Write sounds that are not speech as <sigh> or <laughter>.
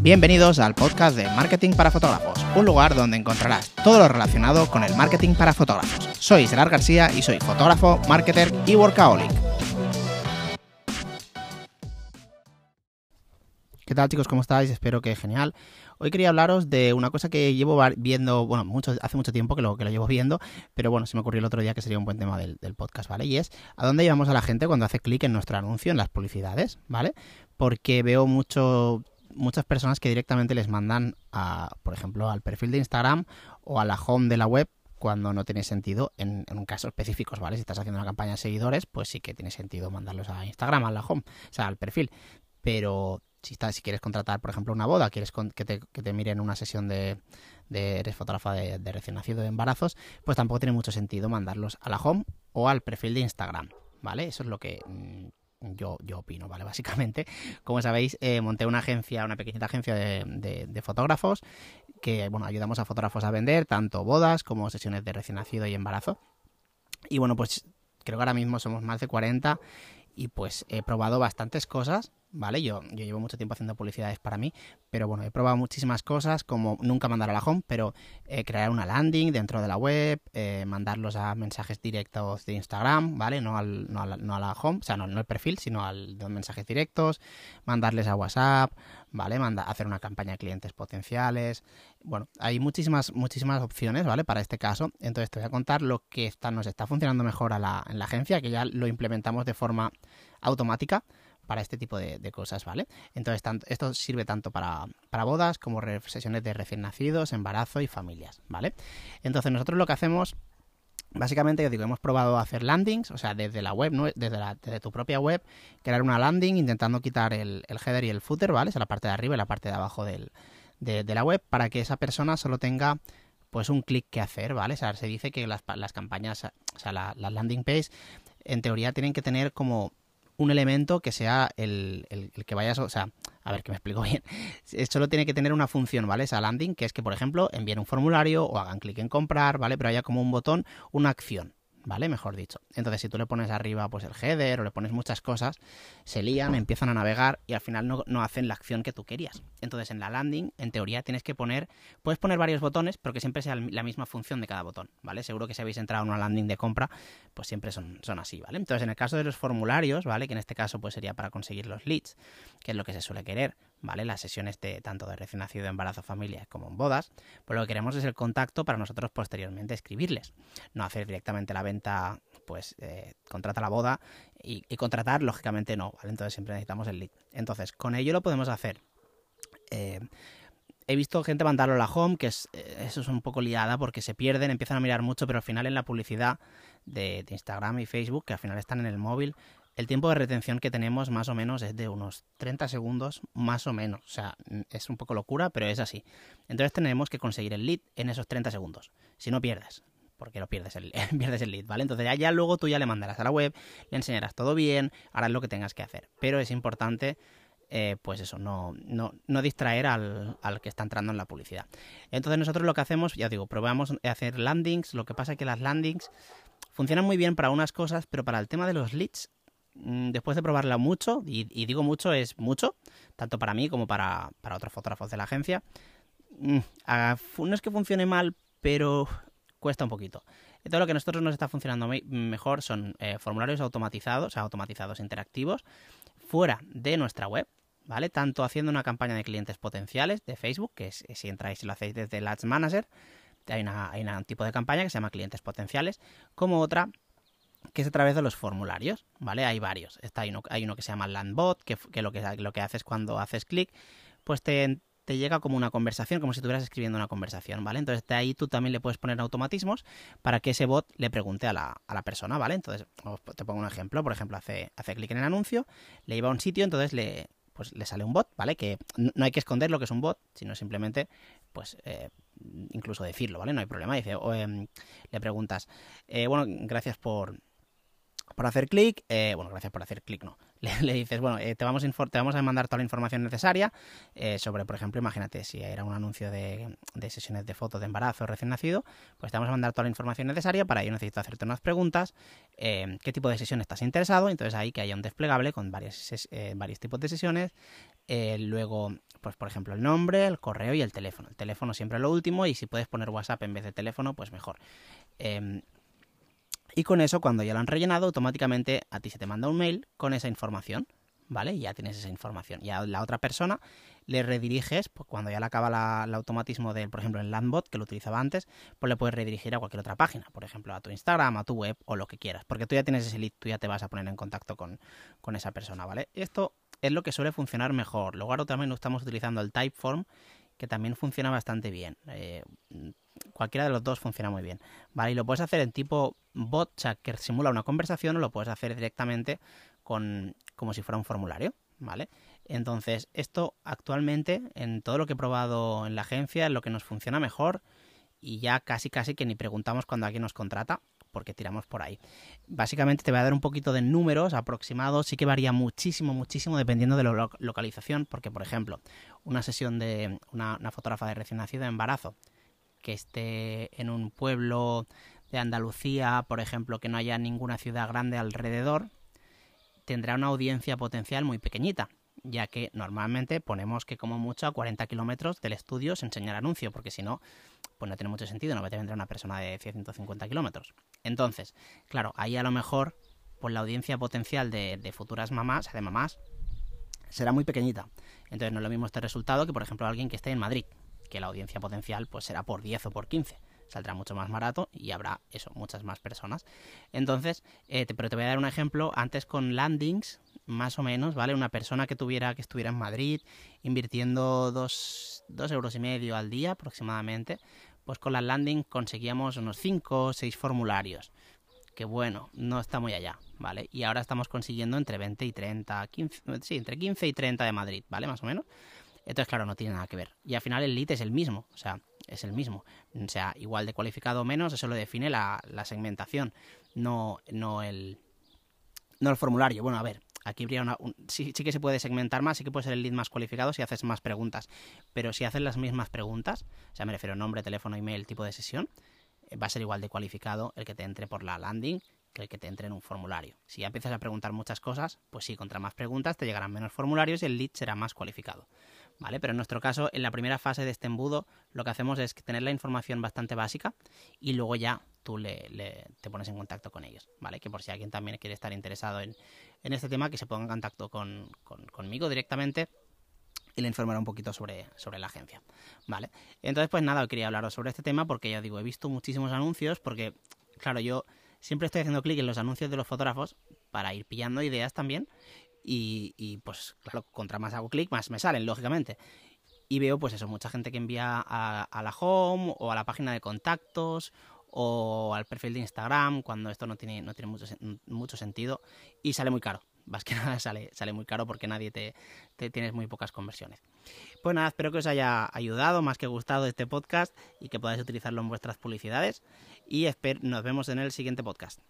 Bienvenidos al podcast de Marketing para Fotógrafos, un lugar donde encontrarás todo lo relacionado con el marketing para fotógrafos. Soy Gerard García y soy fotógrafo, marketer y workaholic. ¿Qué tal chicos? ¿Cómo estáis? Espero que genial. Hoy quería hablaros de una cosa que llevo viendo, bueno, hace mucho tiempo que lo, que lo llevo viendo, pero bueno, se me ocurrió el otro día que sería un buen tema del podcast, ¿vale? Y es a dónde llevamos a la gente cuando hace clic en nuestro anuncio, en las publicidades, ¿vale? Porque veo mucho muchas personas que directamente les mandan, a, por ejemplo, al perfil de Instagram o a la home de la web cuando no tiene sentido en, un caso específico, ¿vale? Si estás haciendo una campaña de seguidores, pues sí que tiene sentido mandarlos a Instagram, a la home, o sea, al perfil. Pero si, estás, si quieres contratar, por ejemplo, una boda, quieres que, te, que te miren una sesión de, de eres fotógrafa de, de, recién nacido de embarazos, pues tampoco tiene mucho sentido mandarlos a la home o al perfil de Instagram, ¿vale? Eso es lo que mm, yo, yo opino, ¿vale? <laughs> Básicamente, como sabéis, eh, monté una agencia, una pequeñita agencia de, de, fotógrafos que, bueno, ayudamos a fotógrafos a vender tanto bodas como sesiones de recién nacido y embarazo. Y bueno, pues creo que ahora mismo somos más de 40 y pues he probado bastantes cosas ¿vale? Yo, yo llevo mucho tiempo haciendo publicidades para mí, pero bueno, he probado muchísimas cosas, como nunca mandar a la home, pero eh, crear una landing dentro de la web, eh, mandarlos a mensajes directos de Instagram, ¿vale? No, al, no, a, la, no a la home, o sea, no, no el perfil, sino al los mensajes directos, mandarles a WhatsApp, ¿vale? Manda, hacer una campaña de clientes potenciales. Bueno, hay muchísimas, muchísimas opciones, ¿vale? Para este caso. Entonces te voy a contar lo que está, nos está funcionando mejor a la, en la agencia, que ya lo implementamos de forma automática para este tipo de, cosas, ¿vale? Entonces, esto sirve tanto para, bodas como sesiones de recién nacidos, embarazo y familias, ¿vale? Entonces, nosotros lo que hacemos Básicamente, yo digo, hemos probado hacer landings, o sea, desde la web, ¿no? desde, tu propia web, crear una landing intentando quitar el, header y el footer, ¿vale? O sea, la parte de arriba y la parte de abajo de, la web, para que esa persona solo tenga pues un clic que hacer, ¿vale? O sea, se dice que las campañas, o sea, las landing page, en teoría tienen que tener como un elemento que sea el, el, que vayas, o sea, a ver que me explico <laughs> bien. Solo tiene que tener una función, ¿vale? Esa landing, que es que, por ejemplo, envíen un formulario o hagan clic en comprar, ¿vale? Pero haya como un botón, una acción. ¿vale? Mejor dicho. Entonces, si tú le pones arriba pues el header o le pones muchas cosas, se lían, empiezan a navegar y al final no, no, hacen la acción que tú querías. Entonces, en la landing, en teoría, tienes que poner, puedes poner varios botones, pero que siempre sea la misma función de cada botón, ¿vale? Seguro que si habéis entrado en una landing de compra, pues siempre son, son así, ¿vale? Entonces, en el caso de los formularios, ¿vale? Que en este caso pues sería para conseguir los leads, que es lo que se suele querer, ¿vale? Las sesiones de tanto de recién nacido, embarazo, familia como en bodas, pues lo que queremos es el contacto para nosotros posteriormente escribirles, no hacer directamente la venta, pues eh, contrata la boda y, contratar, lógicamente no, ¿vale? Entonces siempre necesitamos el lead. Entonces, con ello lo podemos hacer. Eh, he visto gente mandarlo a la home, que es, eh, eso es un poco liada porque se pierden, empiezan a mirar mucho, pero al final en la publicidad de, Instagram y Facebook, que al final están en el móvil, el tiempo de retención que tenemos más o menos es de unos 30 segundos, más o menos. O sea, es un poco locura, pero es así. Entonces tenemos que conseguir el lead en esos 30 segundos. Si no pierdes, porque lo pierdes el, <laughs> pierdes el lead, ¿vale? Entonces ya, ya, luego tú ya le mandarás a la web, le enseñarás todo bien, harás lo que tengas que hacer. Pero es importante, eh, pues eso, no, no, no distraer al, al, que está entrando en la publicidad. Entonces nosotros lo que hacemos, ya digo, probamos hacer landings, lo que pasa es que las landings funcionan muy bien para unas cosas, pero para el tema de los leads Mm, después de probarla mucho, y, digo mucho, es mucho, tanto para mí como para, otros fotógrafos de la agencia, mm, no es que funcione mal, pero cuesta un poquito. Todo lo que a nosotros nos está funcionando mejor son eh, formularios automatizados, o sea, automatizados interactivos, fuera de nuestra web, ¿vale? Tanto haciendo una campaña de clientes potenciales de Facebook, que es, si entráis y lo hacéis desde el Ads Manager, hay, una, hay un tipo de campaña que se llama clientes potenciales, como otra que es a través de los formularios, ¿vale? Hay varios. Está, hay, uno, hay uno que se llama Landbot, que, que, lo que lo que haces cuando haces clic, pues te, te, llega como una conversación, como si estuvieras escribiendo una conversación, ¿vale? Entonces de ahí tú también le puedes poner automatismos para que ese bot le pregunte a la, a la persona, ¿vale? Entonces, te pongo un ejemplo, por ejemplo, hace, hace clic en el anuncio, le iba a un sitio, entonces le, pues le sale un bot, ¿vale? Que no hay que esconder lo que es un bot, sino simplemente, pues, eh, incluso decirlo, ¿vale? No hay problema. Dice, o, em, le preguntas, eh, bueno, gracias por, por hacer clic, eh, bueno, gracias por hacer clic, no. <laughs> Le, dices, bueno, eh, te, vamos te vamos a mandar toda la información necesaria eh, sobre, por ejemplo, imagínate si era un anuncio de, sesiones de fotos de embarazo recién nacido, pues te vamos a mandar toda la información necesaria. Para ello necesito hacerte unas preguntas. qué tipo de sesión estás interesado. Entonces ahí que haya un desplegable con varios, varios tipos de sesiones Eh, luego, pues por ejemplo, el nombre, el correo y el teléfono. El teléfono siempre lo último y si puedes poner WhatsApp en vez de teléfono, pues mejor. Y con eso, cuando ya lo han rellenado, automáticamente a ti se te manda un mail con esa información. ¿vale? Y ya tienes esa información. Y a la otra persona le rediriges, pues cuando ya le acaba el automatismo del, por ejemplo, el Landbot, que lo utilizaba antes, pues le puedes redirigir a cualquier otra página, por ejemplo, a tu Instagram, a tu web o lo que quieras, porque tú ya tienes ese lead, tú ya te vas a poner en contacto con, esa persona, ¿vale? Esto es lo que suele funcionar mejor. Luego ahora también estamos utilizando el Typeform, que también funciona bastante bien. Eh, cualquiera de los dos funciona muy bien, ¿vale? Y lo puedes hacer en tipo bot, chat que simula una conversación, o lo puedes hacer directamente con, como si fuera un formulario, ¿vale? Entonces, esto actualmente, en todo lo que he probado en la agencia, es lo que nos funciona mejor y ya casi casi que ni preguntamos cuando alguien nos contrata, porque tiramos por ahí. Básicamente te voy a dar un poquito de números aproximados, sí que varía muchísimo, muchísimo dependiendo de la localización, porque por ejemplo, una sesión de una, fotógrafa de recién nacido de embarazo que esté en un pueblo de Andalucía, por ejemplo, que no haya ninguna ciudad grande alrededor, tendrá una audiencia potencial muy pequeñita, ya que normalmente ponemos que como mucho a 40 kilómetros del estudio se enseña el anuncio, porque si no, pues no tiene mucho sentido, no va a vendrá una persona de 150 kilómetros. Entonces, claro, ahí a lo mejor, pues la audiencia potencial de, futuras mamás, de mamás, será muy pequeñita. Entonces no es lo mismo este resultado que, por ejemplo, alguien que esté en Madrid, que la audiencia potencial pues será por 10 o por 15 saldrá mucho más barato y habrá eso, muchas más personas. Entonces, eh, pero te voy a dar un ejemplo antes con landings, más o menos, ¿vale? Una persona que tuviera, que estuviera en Madrid, invirtiendo dos, dos euros y medio al día aproximadamente, pues con las landings conseguíamos unos 5 o 6 formularios. Que bueno, no está muy allá, ¿vale? Y ahora estamos consiguiendo entre 20 y 30, 15, sí, entre 15 y 30 de Madrid, ¿vale? Más o menos. Entonces, claro, no tiene nada que ver. Y al final el lead es el mismo, o sea, es el mismo. O sea, igual de cualificado o menos, eso lo define la, segmentación, no, no, el, no el formulario. Bueno, a ver, aquí habría una, sí, sí, que se puede segmentar más, sí que puede ser el lead más cualificado si haces más preguntas, pero si haces las mismas preguntas, o sea, me refiero a nombre, teléfono, email, tipo de sesión, eh, va a ser igual de cualificado el que te entre por la landing que el que te entre en un formulario. Si ya empiezas a preguntar muchas cosas, pues sí, contra más preguntas te llegarán menos formularios y el lead será más cualificado. ¿Vale? Pero en nuestro caso, en la primera fase de este embudo, lo que hacemos es tener la información bastante básica y luego ya tú le, te pones en contacto con ellos, ¿vale? Que por si alguien también quiere estar interesado en, este tema, que se ponga en contacto con, conmigo directamente y le informará un poquito sobre, sobre la agencia, ¿vale? Entonces, pues nada, quería hablaros sobre este tema porque ya digo, he visto muchísimos anuncios porque, claro, yo siempre estoy haciendo clic en los anuncios de los fotógrafos para ir pillando ideas también y, pues claro, contra más hago clic, más me salen, lógicamente. Y veo pues eso, mucha gente que envía a, la home o a la página de contactos o al perfil de Instagram cuando esto no tiene, no tiene mucho, mucho sentido y sale muy caro. <laughs> Más que nada sale, sale muy caro porque nadie te, te, tienes muy pocas conversiones. Pues nada, espero que os haya ayudado, más que gustado este podcast y que podáis utilizarlo en vuestras publicidades. Y espero, nos vemos en el siguiente podcast.